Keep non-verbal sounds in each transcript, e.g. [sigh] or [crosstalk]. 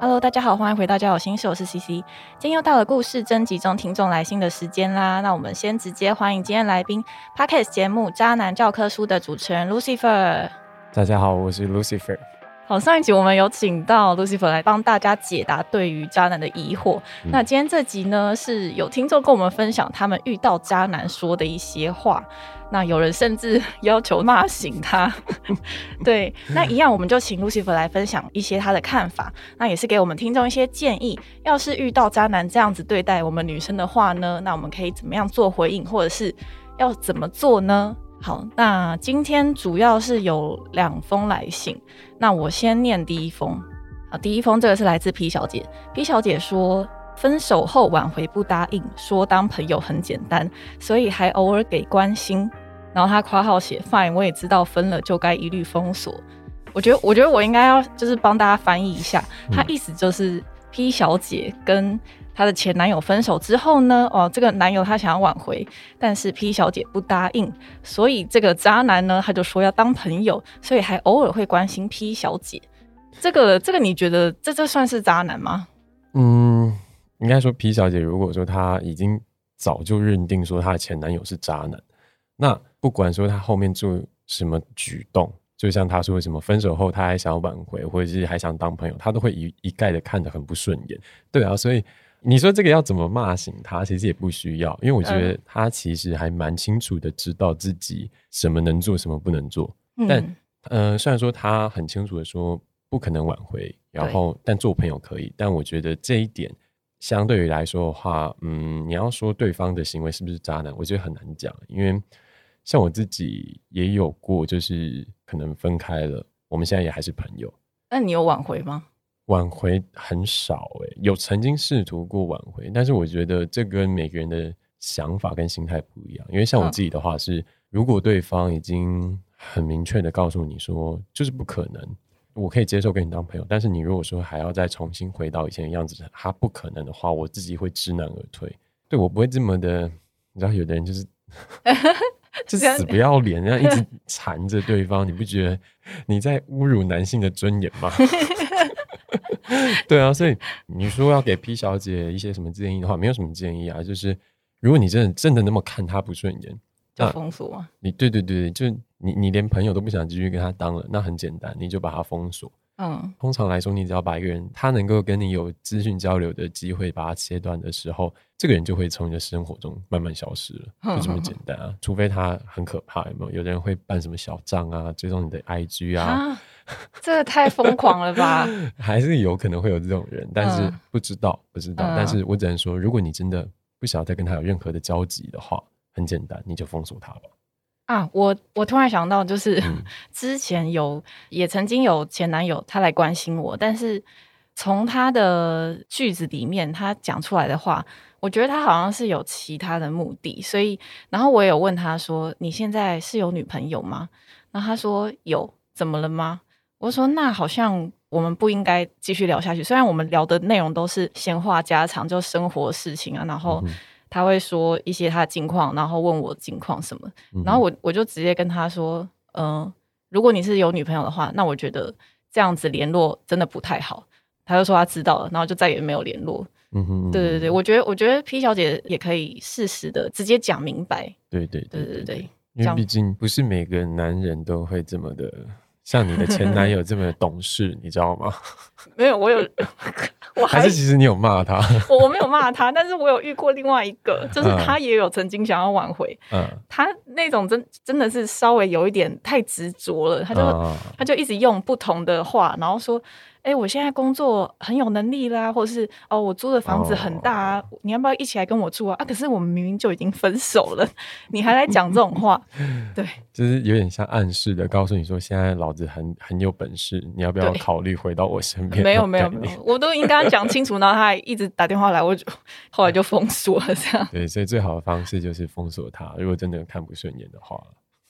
Hello，大家好，欢迎回到交友心事，我是 CC。今天又到了故事征集中听众来信的时间啦，那我们先直接欢迎今天来宾 Podcast 节目《渣男教科书》的主持人 Lucifer。大家好，我是 Lucifer。好，上一集我们有请到 Lucifer 来帮大家解答对于渣男的疑惑。那今天这集呢，是有听众跟我们分享他们遇到渣男说的一些话。那有人甚至 [laughs] 要求骂醒他。[laughs] 对，那一样我们就请 Lucifer 来分享一些他的看法。那也是给我们听众一些建议。要是遇到渣男这样子对待我们女生的话呢，那我们可以怎么样做回应，或者是要怎么做呢？好，那今天主要是有两封来信，那我先念第一封。啊，第一封这个是来自 P 小姐，P 小姐说分手后挽回不答应，说当朋友很简单，所以还偶尔给关心。然后她括号写 fine，我也知道分了就该一律封锁。我觉得，我觉得我应该要就是帮大家翻译一下，她意思就是 P 小姐跟。她的前男友分手之后呢？哦，这个男友他想要挽回，但是 P 小姐不答应，所以这个渣男呢，他就说要当朋友，所以还偶尔会关心 P 小姐。这个，这个你觉得这这算是渣男吗？嗯，应该说 P 小姐如果说她已经早就认定说她的前男友是渣男，那不管说她后面做什么举动，就像他说什么分手后他还想要挽回，或者是还想当朋友，他都会一一概的看得很不顺眼。对啊，所以。你说这个要怎么骂醒他？其实也不需要，因为我觉得他其实还蛮清楚的，知道自己什么能做，什么不能做。但呃，虽然说他很清楚的说不可能挽回，然后但做朋友可以。但我觉得这一点相对于来说的话，嗯，你要说对方的行为是不是渣男，我觉得很难讲。因为像我自己也有过，就是可能分开了，我们现在也还是朋友。那你有挽回吗？挽回很少诶，有曾经试图过挽回，但是我觉得这跟每个人的想法跟心态不一样。因为像我自己的话是，如果对方已经很明确的告诉你说就是不可能，我可以接受跟你当朋友，但是你如果说还要再重新回到以前的样子，他不可能的话，我自己会知难而退。对我不会这么的，你知道，有的人就是 [laughs] 就死不要脸，这样一直 [laughs] 缠着对方，你不觉得你在侮辱男性的尊严吗？[laughs] 对啊，所以你说要给 P 小姐一些什么建议的话，没有什么建议啊。就是如果你真的真的那么看她不顺眼，就封锁。你对对对，就你你连朋友都不想继续跟她当了，那很简单，你就把她封锁。嗯，通常来说，你只要把一个人他能够跟你有资讯交流的机会，把它切断的时候，这个人就会从你的生活中慢慢消失了，就这么简单啊。除非他很可怕，有没有？有的人会办什么小账啊，追踪你的 IG 啊。这个太疯狂了吧？[laughs] 还是有可能会有这种人，但是不知道，不知道。但是我只能说，如果你真的不想要再跟他有任何的交集的话，很简单，你就封锁他吧。啊，我我突然想到，就是 [laughs] 之前有也曾经有前男友他来关心我，但是从他的句子里面他讲出来的话，我觉得他好像是有其他的目的，所以然后我也有问他说：“你现在是有女朋友吗？”然后他说有。怎么了吗？我说那好像我们不应该继续聊下去。虽然我们聊的内容都是闲话家常，就生活事情啊。然后他会说一些他的近况，然后问我近况什么。然后我我就直接跟他说：“嗯，如果你是有女朋友的话，那我觉得这样子联络真的不太好。”他就说他知道了，然后就再也没有联络。嗯哼，对对对，我觉得我觉得 P 小姐也可以适时的直接讲明白。对对对对对，因为毕竟不是每个男人都会这么的。像你的前男友这么懂事，你知道吗？[laughs] 没有，我有，我还是其实你有骂他，我我没有骂他，但是我有遇过另外一个，就是他也有曾经想要挽回，嗯，他那种真真的是稍微有一点太执着了，他就他就一直用不同的话，然后说。哎，我现在工作很有能力啦，或者是哦，我租的房子很大啊，你要不要一起来跟我住啊？啊，可是我们明明就已经分手了，你还来讲这种话，[laughs] 对，就是有点像暗示的告诉你说，现在老子很很有本事，你要不要考虑回到我身边？没有没有没有，我都已经跟他讲清楚，然后他还一直打电话来，我就后来就封锁了这样。[laughs] 对，所以最好的方式就是封锁他，如果真的看不顺眼的话。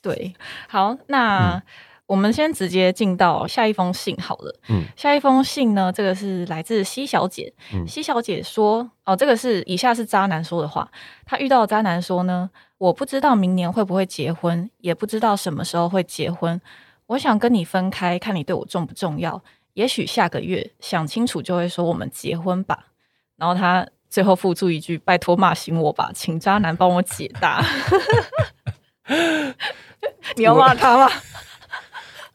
对，好，那。我们先直接进到下一封信好了。嗯，下一封信呢，这个是来自西小姐。嗯，西小姐说：“哦，这个是以下是渣男说的话。他遇到渣男说呢，我不知道明年会不会结婚，也不知道什么时候会结婚。我想跟你分开，看你对我重不重要。也许下个月想清楚就会说我们结婚吧。然后他最后附注一句：拜托骂醒我吧，请渣男帮我解答。[laughs] 你要骂他吗？”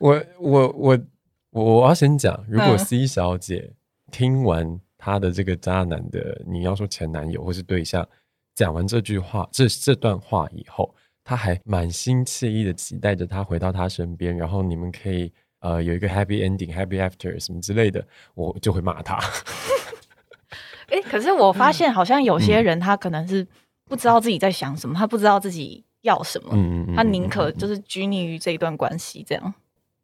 我我我我要先讲，如果 C 小姐听完她的这个渣男的，你要说前男友或是对象，讲完这句话，这这段话以后，她还满心惬意的期待着他回到她身边，然后你们可以呃有一个 happy ending，happy after 什么之类的，我就会骂他。哎，可是我发现好像有些人他可能是不知道自己在想什么，他不知道自己要什么，他宁可就是拘泥于这一段关系这样。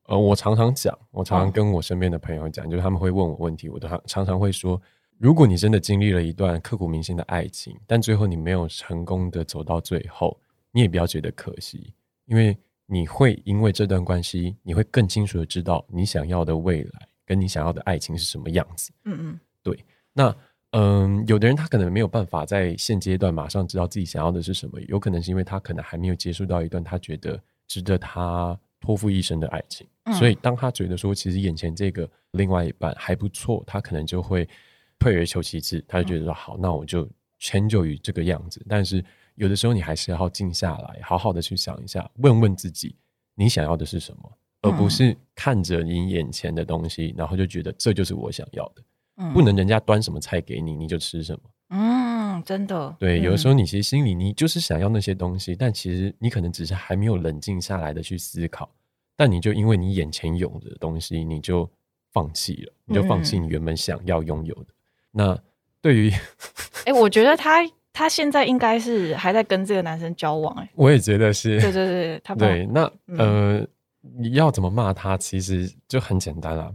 呃，我常常讲，我常常跟我身边的朋友讲，就是他们会问我问题，我都常常会说，如果你真的经历了一段刻骨铭心的爱情，但最后你没有成功的走到最后，你也不要觉得可惜，因为你会因为这段关系，你会更清楚的知道你想要的未来跟你想要的爱情是什么样子。嗯嗯，对。那嗯，有的人他可能没有办法在现阶段马上知道自己想要的是什么，有可能是因为他可能还没有接触到一段他觉得值得他。托付一生的爱情，所以当他觉得说，其实眼前这个另外一半还不错，他可能就会退而求其次，他就觉得说，好，那我就迁就于这个样子。但是有的时候，你还是要静下来，好好的去想一下，问问自己，你想要的是什么，而不是看着你眼前的东西，然后就觉得这就是我想要的。不能人家端什么菜给你，你就吃什么。嗯，真的。对，有的时候你其实心里你就是想要那些东西，但其实你可能只是还没有冷静下来的去思考，但你就因为你眼前有的东西，你就放弃了，你就放弃你原本想要拥有的。那对于，哎，我觉得他他现在应该是还在跟这个男生交往，哎，我也觉得是。对对对，他 [laughs] 对那呃，你要怎么骂他，其实就很简单了。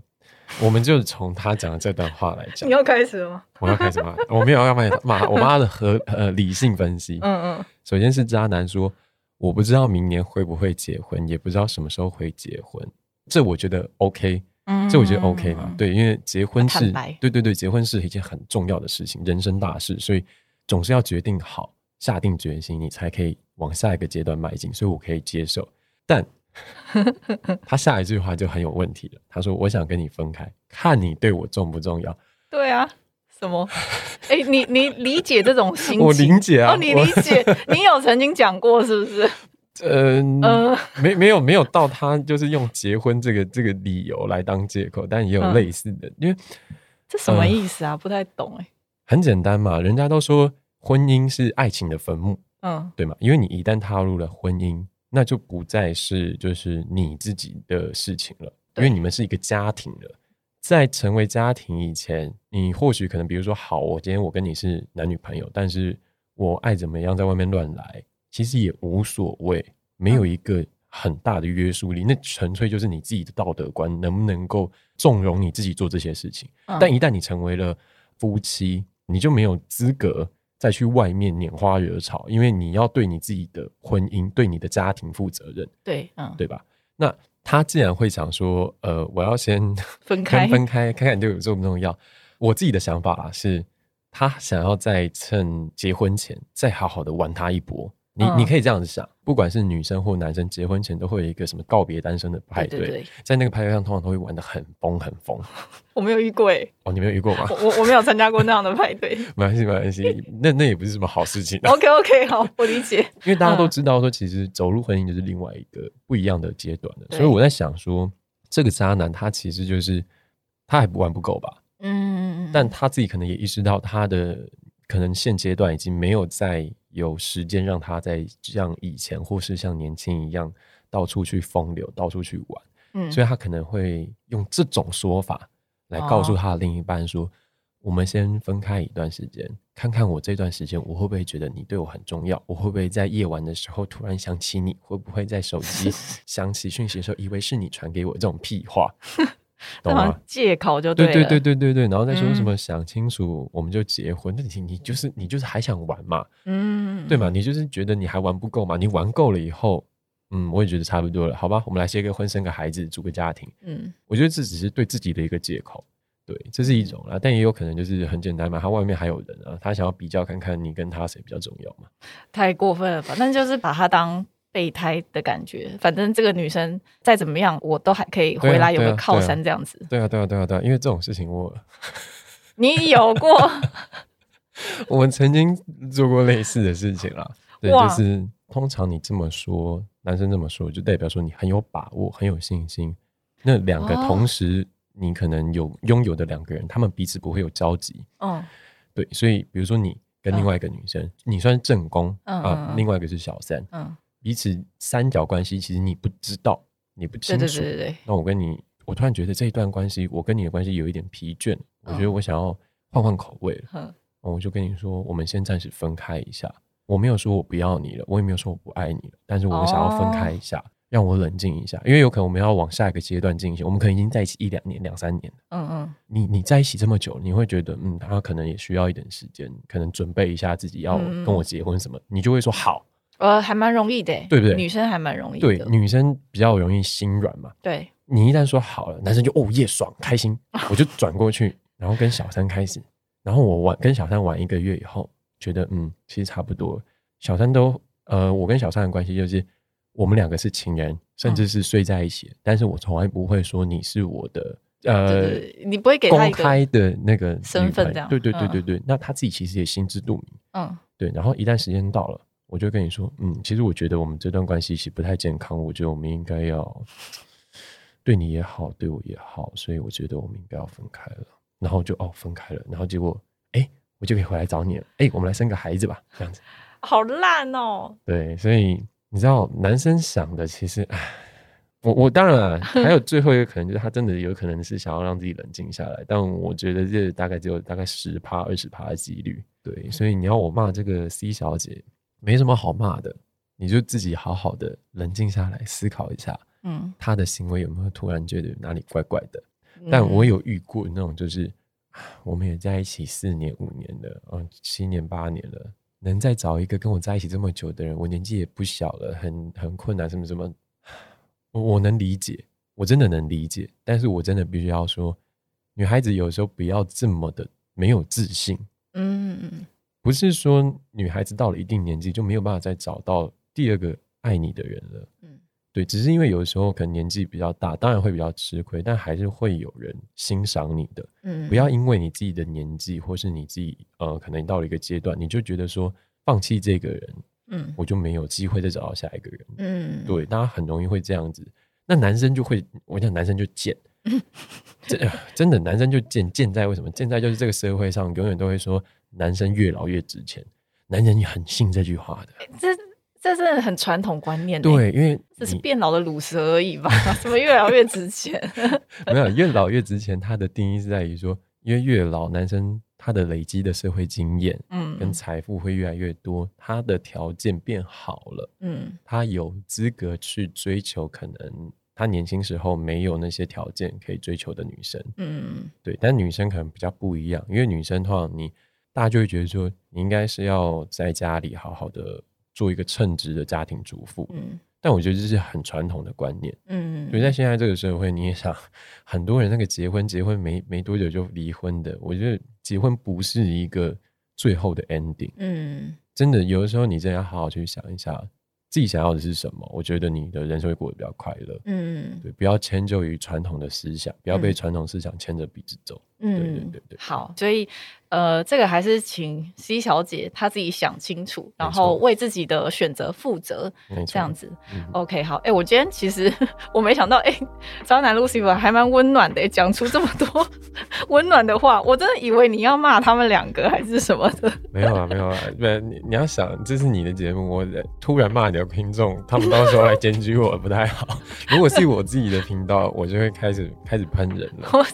我们就从他讲的这段话来讲。你要开始了吗？我要开始吗？我没有要骂骂，我妈的和呃理性分析。嗯嗯。首先是渣男说，我不知道明年会不会结婚，也不知道什么时候会结婚。这我觉得 OK，嗯，这我觉得 OK 嘛。对，因为结婚是，对对对，结婚是一件很重要的事情，人生大事，所以总是要决定好，下定决心，你才可以往下一个阶段迈进。所以我可以接受，但。[laughs] 他下一句话就很有问题了。他说：“我想跟你分开，看你对我重不重要。”对啊，什么？[laughs] 哎，你你理解这种心情？我理解啊。哦，你理解？你有曾经讲过是不是？[laughs] 嗯呃，没没有没有到他就是用结婚这个这个理由来当借口，但也有类似的。因为这什么意思啊？不太懂哎。很简单嘛，人家都说婚姻是爱情的坟墓，嗯，对嘛？因为你一旦踏入了婚姻。那就不再是就是你自己的事情了，因为你们是一个家庭了。在成为家庭以前，你或许可能比如说，好，我今天我跟你是男女朋友，但是我爱怎么样在外面乱来，其实也无所谓，没有一个很大的约束力。那纯粹就是你自己的道德观能不能够纵容你自己做这些事情。但一旦你成为了夫妻，你就没有资格。再去外面拈花惹草，因为你要对你自己的婚姻、对你的家庭负责任，对，嗯，对吧？那他既然会想说，呃，我要先分开，分开，看看对我重不重要。我自己的想法是，他想要在趁结婚前再好好的玩他一波。你你可以这样子想，不管是女生或男生，结婚前都会有一个什么告别单身的派对，在那个派对上，通常都会玩的很疯很疯。我没有遇过哎，哦，你没有遇过吗？我我没有参加过那样的派对。[laughs] 没关系，没关系，那那也不是什么好事情。OK OK，好，我理解。[laughs] 因为大家都知道说，其实走入婚姻就是另外一个不一样的阶段的，所以我在想说，这个渣男他其实就是他还不玩不够吧？嗯，但他自己可能也意识到，他的可能现阶段已经没有在。有时间让他在像以前或是像年轻一样到处去风流，到处去玩，嗯，所以他可能会用这种说法来告诉他的另一半说：“我们先分开一段时间，看看我这段时间我会不会觉得你对我很重要？我会不会在夜晚的时候突然想起你？会不会在手机 [laughs] 响起讯息的时候以为是你传给我这种屁话？懂吗？借口就对对对对对对对，然后再说什么想清楚我们就结婚？那你你就是你就是还想玩嘛？嗯，对嘛？你就是觉得你还玩不够嘛？你玩够了以后，嗯，我也觉得差不多了，好吧？我们来结个婚，生个孩子，组个家庭。嗯，我觉得这只是对自己的一个借口，对，这是一种啦。但也有可能就是很简单嘛，他外面还有人啊，他想要比较看看你跟他谁比较重要嘛。太过分了吧？但就是把他当备胎的感觉，反正这个女生再怎么样，我都还可以回来有个靠山这样子。对啊，对啊，对啊，对啊，因为这种事情我 [laughs] 你有过？[laughs] 我们曾经做过类似的事情啦。对，就是通常你这么说，男生这么说，就代表说你很有把握，很有信心。那两个哦同时你可能有拥有的两个人，他们彼此不会有交集。嗯对，所以比如说你跟另外一个女生，你算是正宫嗯另外一个是小三，嗯，彼此三角关系，其实你不知道，你不清楚。对对对，那我跟你，我突然觉得这一段关系，我跟你的关系有一点疲倦，我觉得嗯我想要换换口味我就跟你说，我们先暂时分开一下。我没有说我不要你了，我也没有说我不爱你了，但是我们想要分开一下，让我冷静一下，因为有可能我们要往下一个阶段进行。我们可能已经在一起一两年、两三年了。嗯嗯你你在一起这么久，你会觉得，嗯，他可能也需要一点时间，可能准备一下自己要嗯跟我结婚什么，你就会说好。呃，还蛮容易的欸，对不对？女生还蛮容易对，的，女生比较容易心软嘛，对，你一旦说好了，男生就哦耶爽开心，[laughs] 我就转过去，然后跟小三开始，然后我玩跟小三玩一个月以后，觉得嗯其实差不多，小三都呃我跟小三的关系就是我们两个是情人，甚至是睡在一起，但是我从来不会说你是我的呃你不会给他公开的那个身份对对对嗯。对对，那他自己其实也心知肚明，嗯。对，然后一旦时间到了，我就跟你说，嗯，其实我觉得我们这段关系其实不太健康，我觉得我们应该要对你也好，对我也好，所以我觉得我们应该要分开了。然后就哦分开了，然后结果哎，我就可以回来找你了，哎，我们来生个孩子吧，这样子。[laughs] 好烂哦，对，所以你知道，男生想的其实，唉，我我当然了还有最后一个可能，就是他真的有可能是想要让自己冷静下来，但我觉得这大概只有大概十趴二十趴的几率。对，所以你要我骂这个 C 小姐，没什么好骂的，你就自己好好的冷静下来思考一下，嗯，他的行为有没有突然觉得哪里怪怪的。但我有遇过那种，就是啊我们也在一起四年五年了，嗯，七年八年了，能再找一个跟我在一起这么久的人，我年纪也不小了，很很困难，什么什么，我我能理解，我真的能理解，但是我真的必须要说，女孩子有时候不要这么的没有自信，嗯嗯不是说女孩子到了一定年纪就没有办法再找到第二个爱你的人了。嗯对，只是因为有的时候可能年纪比较大，当然会比较吃亏，但还是会有人欣赏你的。嗯，不要因为你自己的年纪，或是你自己呃，可能到了一个阶段，你就觉得说放弃这个人，嗯我就没有机会再找到下一个人。嗯，对，大家很容易会这样子。那男生就会，我讲男生就贱，[laughs] 真呃真的男生就贱，贱在为什么？贱在就是这个社会上永远都会说男生越老越值钱，男人也很信这句话的。这这真的很传统观念欸，对，因为只是你变老的卤蛇而已吧？[laughs] 什么越老越值钱？[laughs] 没有越老越值钱，它的定义是在于说，因为越老男生他的累积的社会经验嗯跟嗯财富会越来越多，他的条件变好了，嗯他有资格去追求可能他年轻时候没有那些条件可以追求的女生。嗯对，但女生可能比较不一样，因为女生通常你大家就会觉得说，你应该是要在家里好好的做一个称职的家庭主妇。嗯但我觉得这是很传统的观念。嗯，所以在现在这个社会，你也想，很多人那个结婚结婚没没多久就离婚的，我觉得结婚不是一个最后的 ending。嗯真的，有的时候你真的要好好去想一下，自己想要的是什么。我觉得你的人生会过得比较快乐。嗯对，不要迁就于传统的思想，不要被嗯传统思想牵着鼻子走。嗯，对对对。好，所以。呃，这个还是请 C 小姐她自己想清楚，然后为自己的选择负责，这样子。OK，好。哎，我今天其实我没想到，哎，渣男 Lucifer 还蛮温暖的，讲出这么多 [laughs] 温暖的话，我真的以为你要骂他们两个还是什么的。没有啊，没有啊，不，你你要想，这是你的节目，我突然骂你的听众，他们到时候来检举我不太好。[laughs] 如果是我自己的频道，我就会开始开始喷人了。[laughs] 我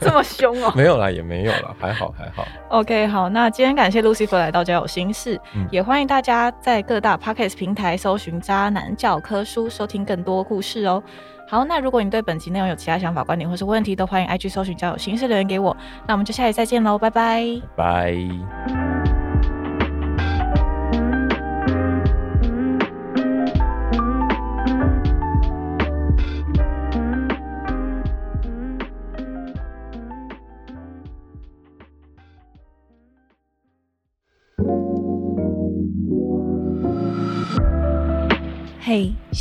这么凶哦？[laughs] 没有啦，也没有啦，还好还好。OK，好，那今天感谢 Lucifer 来到家有心事，也欢迎大家在各大 Podcast 平台搜寻《渣男教科书》，收听更多故事哦。好，那如果你对本集内容有其他想法、观点或是问题，都欢迎 IG 搜寻“交友心事”留言给我。那我们就下期再见喽，拜拜，拜。